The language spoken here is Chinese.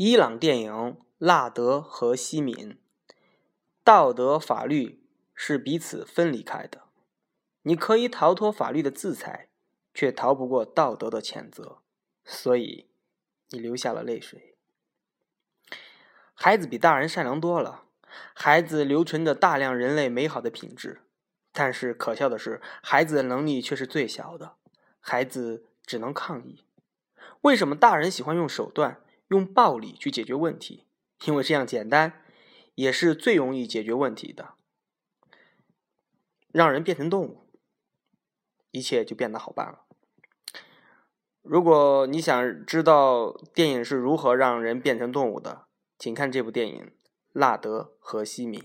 伊朗电影《纳德和西敏》，道德法律是彼此分离开的。你可以逃脱法律的制裁，却逃不过道德的谴责。所以，你流下了泪水。孩子比大人善良多了，孩子留存着大量人类美好的品质。但是可笑的是，孩子的能力却是最小的。孩子只能抗议。为什么大人喜欢用手段？用暴力去解决问题，因为这样简单，也是最容易解决问题的。让人变成动物，一切就变得好办了。如果你想知道电影是如何让人变成动物的，请看这部电影《纳德和西米》。